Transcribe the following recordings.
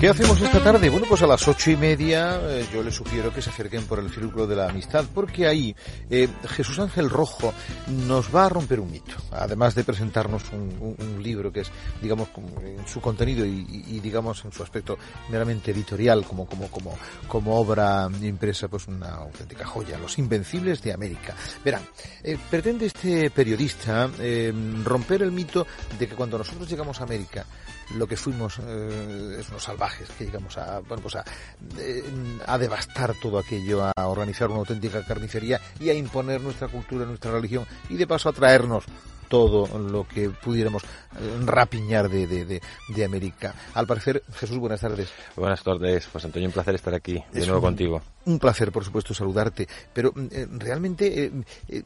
¿Qué hacemos esta tarde? Bueno, pues a las ocho y media eh, yo les sugiero que se acerquen por el Círculo de la Amistad, porque ahí eh, Jesús Ángel Rojo nos va a romper un mito, además de presentarnos un, libro que es, digamos, en su contenido y, digamos, en su aspecto meramente editorial, como, como, como, como obra impresa, pues una auténtica joya, Los Invencibles de América. Verán, eh, pretende este periodista romper el mito de que cuando nosotros llegamos a América, lo que fuimos es unos salvajes que llegamos a, bueno, pues a, a devastar todo aquello, a organizar una auténtica carnicería y a imponer nuestra cultura, nuestra religión y de paso a traernos todo lo que pudiéramos eh, rapiñar de, de, de, América. Al parecer, Jesús, buenas tardes. Buenas tardes, pues Antonio, un placer estar aquí de nuevo contigo. Un placer, por supuesto, saludarte. Pero eh, realmente, eh,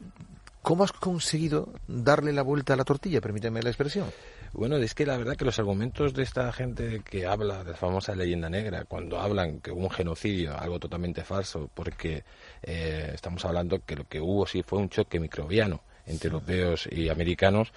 ¿cómo has conseguido darle la vuelta a la tortilla? Permíteme la expresión. Bueno, es que la verdad que los argumentos de esta gente que habla de la famosa leyenda negra, cuando hablan que hubo un genocidio, algo totalmente falso, porque eh, estamos hablando que lo que hubo sí fue un choque microbiano entre europeos y americanos,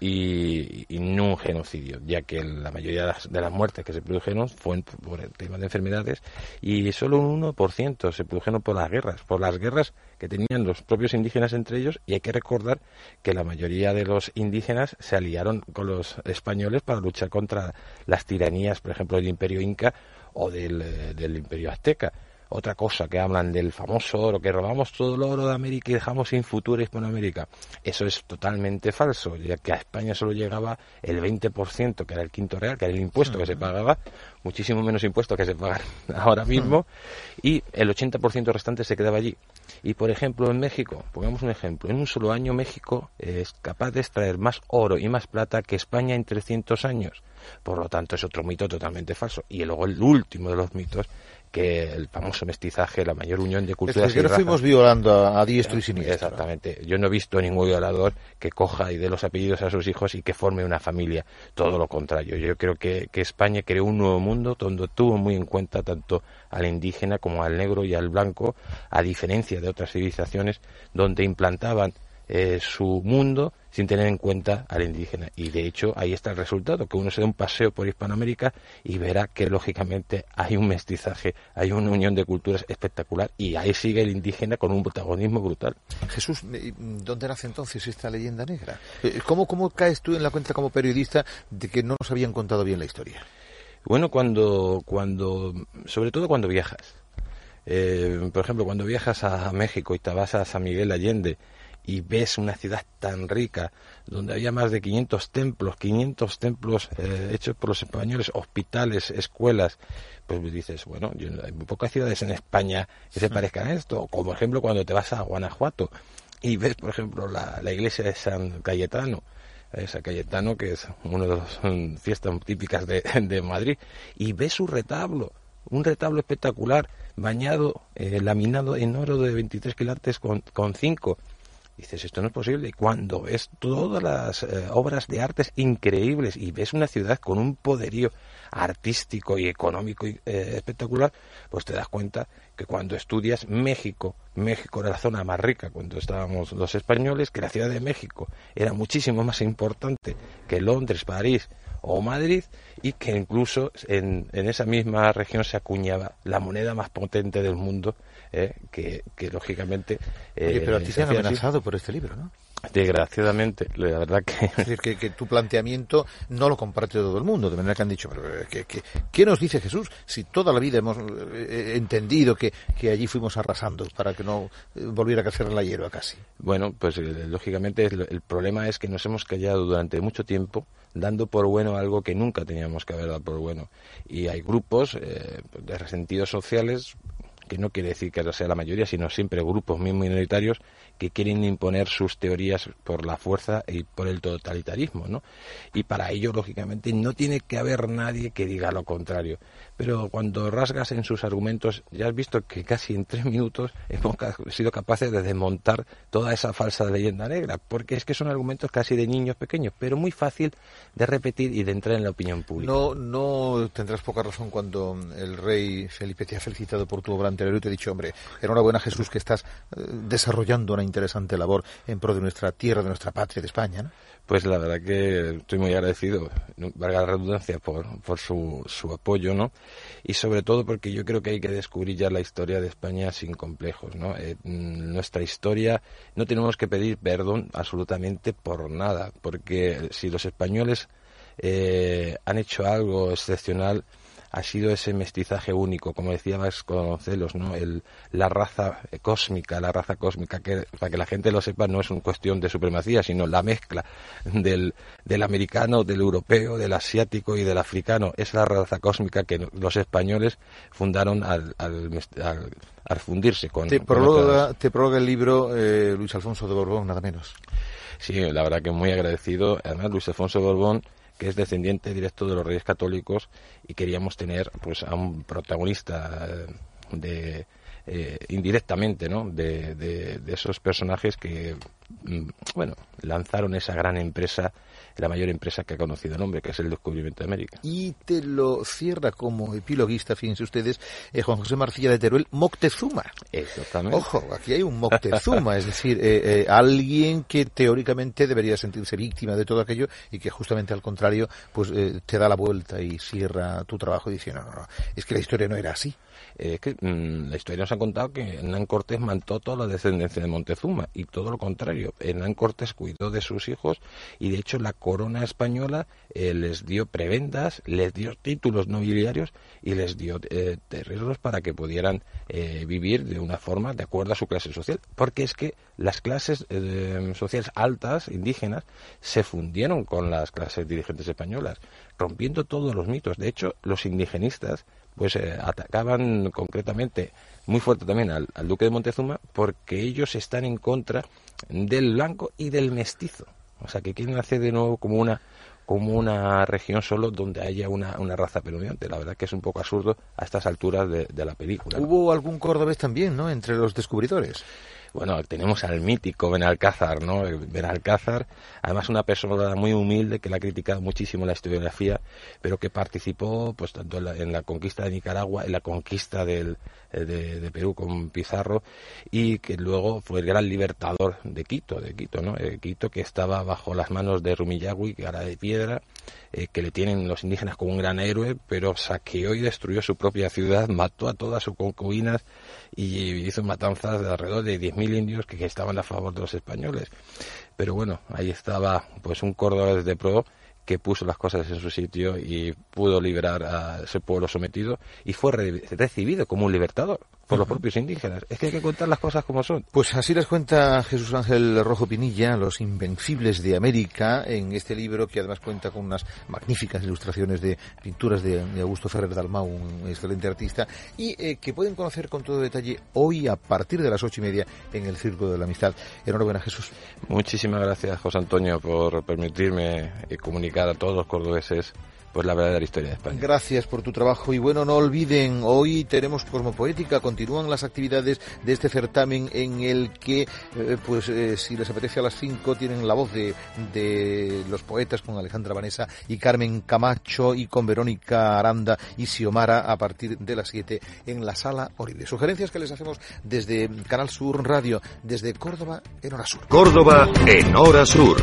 y, no un genocidio, ya que la mayoría de las, muertes que se produjeron fueron por el tema de enfermedades y solo un 1% se produjeron por las guerras, por las guerras que tenían los propios indígenas entre ellos y hay que recordar que la mayoría de los indígenas se aliaron con los españoles para luchar contra las tiranías, por ejemplo, del imperio inca o del, eh, del imperio azteca otra cosa que hablan del famoso oro, que robamos todo el oro de América y dejamos sin futuro Hispanoamérica. Eso es totalmente falso, ya que a España solo llegaba el 20%, que era el quinto real, que era el impuesto que se pagaba, muchísimo menos impuesto que se pagan ahora mismo, y el 80% restante se quedaba allí. Y por ejemplo, en México, pongamos un ejemplo, en un solo año México es capaz de extraer más oro y más plata que España en 300 años. Por lo tanto, es otro mito totalmente falso. Y luego el último de los mitos que el famoso mestizaje, la mayor unión de culturas. Es que, fuimos violando a, diestro y siniestro. Exactamente. Yo no he visto ningún violador que coja y dé los apellidos a sus hijos y que forme una familia. Todo lo contrario. Yo creo que, que España creó un nuevo mundo donde tuvo muy en cuenta tanto al indígena como al negro y al blanco, a diferencia de otras civilizaciones donde implantaban eh, su mundo sin tener en cuenta al indígena. Y de hecho ahí está el resultado, que uno se da un paseo por Hispanoamérica y verá que lógicamente hay un mestizaje, hay una unión de culturas espectacular y ahí sigue el indígena con un protagonismo brutal. Jesús, ¿dónde nace entonces esta leyenda negra? Eh, ¿Cómo, cómo caes tú en la cuenta como periodista de que no nos habían contado bien la historia? Bueno, cuando, cuando sobre todo cuando viajas. Eh, por ejemplo, cuando viajas a México y te vas a San Miguel Allende, y ves una ciudad tan rica, donde había más de 500 templos, 500 templos eh, hechos por los españoles, hospitales, escuelas, pues dices, bueno, hay muy pocas ciudades en España que se parezcan a esto, como ejemplo cuando te vas a Guanajuato y ves, por ejemplo, la, iglesia de San Cayetano, eh, San Cayetano, que es una de las fiestas típicas de, de Madrid, y ves su retablo, un retablo espectacular, bañado, eh, laminado en oro de 23 quilates con, con 5 dices, esto no es posible. Y cuando ves todas las eh, obras de artes increíbles y ves una ciudad con un poderío artístico y económico eh, espectacular, pues te das cuenta que cuando estudias México, México era la zona más rica cuando estábamos los españoles, que la Ciudad de México era muchísimo más importante que Londres, París o Madrid y que incluso en, en esa misma región se acuñaba la moneda más potente del mundo ¿eh? que, lógicamente... Eh, pero a ti te han amenazado por este libro, ¿no? Desgraciadamente, la verdad que... Es decir, que, tu planteamiento no lo comparte todo el mundo, de manera que han dicho, pero eh, ¿qué, nos dice Jesús si toda la vida hemos entendido que, allí fuimos arrasando para que no volviera a crecer la hierba casi? Bueno, pues lógicamente el, problema es que nos hemos callado durante mucho tiempo dando por bueno algo que nunca teníamos que haber dado por bueno. Y hay grupos de resentidos sociales que no quiere decir que sea la mayoría, sino siempre grupos muy minoritarios que quieren imponer sus teorías por la fuerza y por el totalitarismo, ¿no? Y para ello, lógicamente, no tiene que haber nadie que diga lo contrario. Pero cuando rasgas en sus argumentos, ya has visto que casi en tres minutos hemos sido capaces de desmontar toda esa falsa leyenda negra, porque es que son argumentos casi de niños pequeños, pero muy fácil de repetir y de entrar en la opinión pública. No, no tendrás poca razón cuando el rey Felipe te ha felicitado por tu obra anterior y te ha dicho, hombre, enhorabuena Jesús que estás eh, desarrollando una interesante labor en pro de nuestra tierra, de nuestra patria, de España. ¿no? Pues la verdad que estoy muy agradecido, valga la redundancia, por, por su, su apoyo, ¿no? Y sobre todo porque yo creo que hay que descubrir ya la historia de España sin complejos, ¿no? Eh, mm, nuestra historia no tenemos que pedir perdón absolutamente por nada, porque si los españoles eh, han hecho algo excepcional, ha sido ese mestizaje único, como decía Vasconcelos, ¿no? El, la raza cósmica, la raza cósmica, que para que la gente lo sepa no es una cuestión de supremacía, sino la mezcla del, del americano, del europeo, del asiático y del africano. Es la raza cósmica que los españoles fundaron al, al, fundirse con... Te prologa, te prologa el libro eh, Luis Alfonso de Borbón, nada menos. Sí, la verdad que muy agradecido. Además, Luis Alfonso de Borbón que es descendiente directo de los reyes católicos y queríamos tener pues a un protagonista eh, de eh, indirectamente ¿no? De, de, esos personajes que bueno lanzaron esa gran empresa la mayor empresa que ha conocido el hombre, que es el descubrimiento de América. Y te lo cierra como epiloguista, fíjense ustedes, eh, Juan José Marcilla de Teruel, Moctezuma. Exactamente. Ojo, aquí hay un Moctezuma, es decir, eh, eh, alguien que teóricamente debería sentirse víctima de todo aquello y que justamente al contrario, pues te da la vuelta y cierra tu trabajo diciendo, no, no, no, es que la historia no era así es que mm, la historia nos ha contado que Hernán Cortés mantó toda la descendencia de Montezuma y todo lo contrario. Hernán Cortés cuidó de sus hijos y de hecho la corona española eh, les dio prebendas, les dio títulos nobiliarios y les dio eh, terrenos para que pudieran eh, vivir de una forma de acuerdo a su clase social. Porque es que las clases sociales altas, indígenas, se fundieron con las clases dirigentes españolas, rompiendo todos los mitos. De hecho, los indigenistas pues eh, atacaban concretamente muy fuerte también al, duque de Montezuma porque ellos están en contra del blanco y del mestizo. O sea, que quieren hacer de nuevo como una como una región solo donde haya una, una raza predominante. La verdad que es un poco absurdo a estas alturas de, la película. Hubo algún cordobés también, ¿no?, entre los descubridores bueno, tenemos al mítico Benalcázar, ¿no? Benalcázar, además una persona muy humilde que le ha criticado muchísimo la historiografía, pero que participó pues tanto en la, conquista de Nicaragua, en la conquista del, eh, de, Perú con Pizarro y que luego fue el gran libertador de Quito, de Quito, ¿no? Eh, Quito que estaba bajo las manos de Rumillagui, que era de piedra, eh, que le tienen los indígenas como un gran héroe, pero saqueó y destruyó su propia ciudad, mató a todas sus concubinas y hizo matanzas de alrededor de 10.000 indios que, estaban a favor de los españoles. Pero bueno, ahí estaba pues un cordobés de pro que puso las cosas en su sitio y pudo liberar a ese pueblo sometido y fue recibido como un libertador por los propios indígenas. Es que hay que contar las cosas como son. Pues así les cuenta Jesús Ángel Rojo Pinilla, Los Invencibles de América, en este libro que además cuenta con unas magníficas ilustraciones de pinturas de, Augusto Ferrer Dalmau, un excelente artista, y eh, que pueden conocer con todo detalle hoy a partir de las ocho y media en el Círculo de la Amistad. Enhorabuena, Jesús. Muchísimas gracias, José Antonio, por permitirme eh, comunicar a todos los cordobeses pues la verdadera historia de España. Gracias por tu trabajo y bueno, no olviden, hoy tenemos Cosmopoética, continúan las actividades de este certamen en el que, eh, pues eh, si les apetece a las 5, tienen la voz de, de los poetas con Alejandra Vanessa y Carmen Camacho y con Verónica Aranda y Xiomara a partir de las 7 en la sala Oribe. Sugerencias que les hacemos desde Canal Sur Radio, desde Córdoba en Hora Sur. Córdoba en Hora Sur.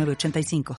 85